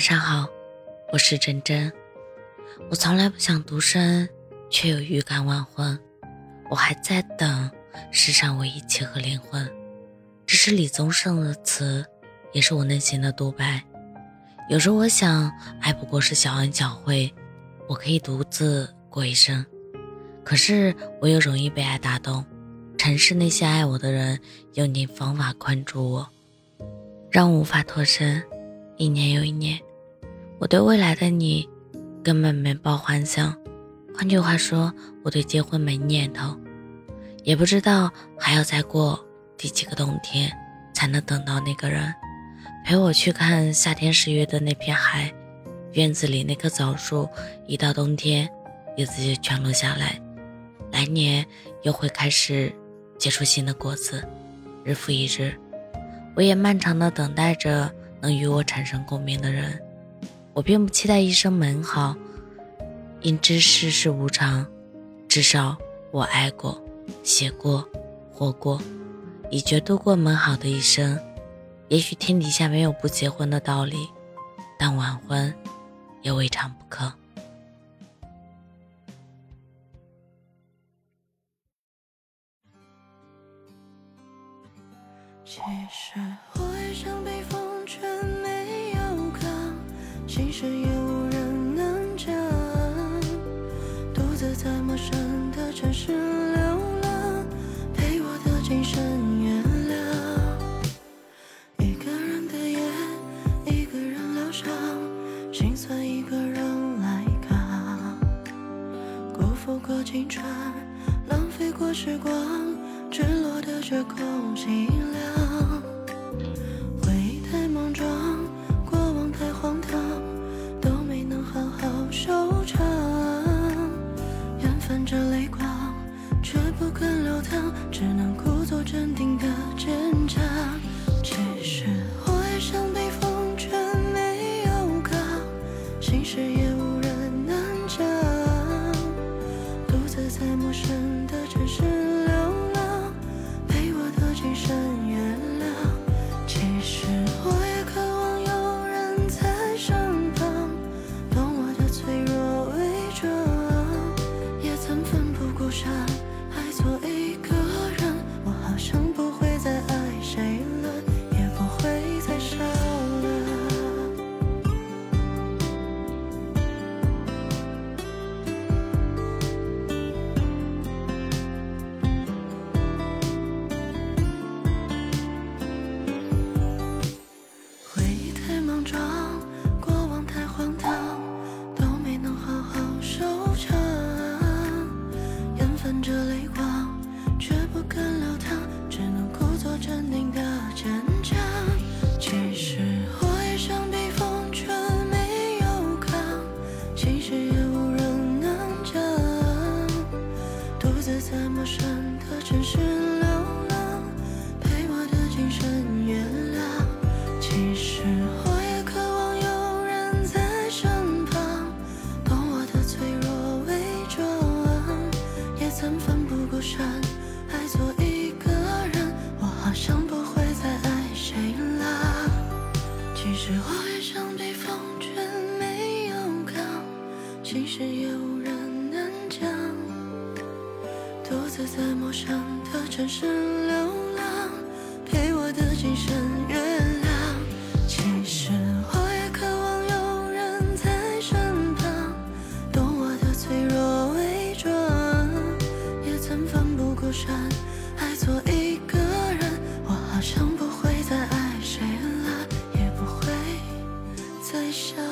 晚上好，我是真真。我从来不想独身，却有预感晚婚。我还在等世上唯一契合灵魂。这是李宗盛的词，也是我内心的独白。有时我想，爱不过是小恩小惠，我可以独自过一生。可是我又容易被爱打动，城市那些爱我的人，用尽方法困住我，让我无法脱身。一年又一年，我对未来的你根本没抱幻想。换句话说，我对结婚没念头，也不知道还要再过第几个冬天才能等到那个人陪我去看夏天十月的那片海。院子里那棵枣树，一到冬天叶子就全落下来，来年又会开始结出新的果子。日复一日，我也漫长的等待着。能与我产生共鸣的人，我并不期待一生美好，因知世事无常。至少我爱过、写过、活过，已觉度过美好的一生。也许天底下没有不结婚的道理，但晚婚也未尝不可。其实我也想被风。吹，心事也无人能讲，独自在陌生的城市流浪，陪我的精神原谅。一个人的夜，一个人疗伤，心酸一个人来扛。辜负过青春，浪费过时光，坠落的却空尽量。不敢流淌，只能故作镇定的。独自在陌生的城市流浪，陪我的精神月亮。其实我也渴望有人在身旁，懂我的脆弱伪装，也曾奋不顾身爱错一个人。我好像不会再爱谁了，也不会再想。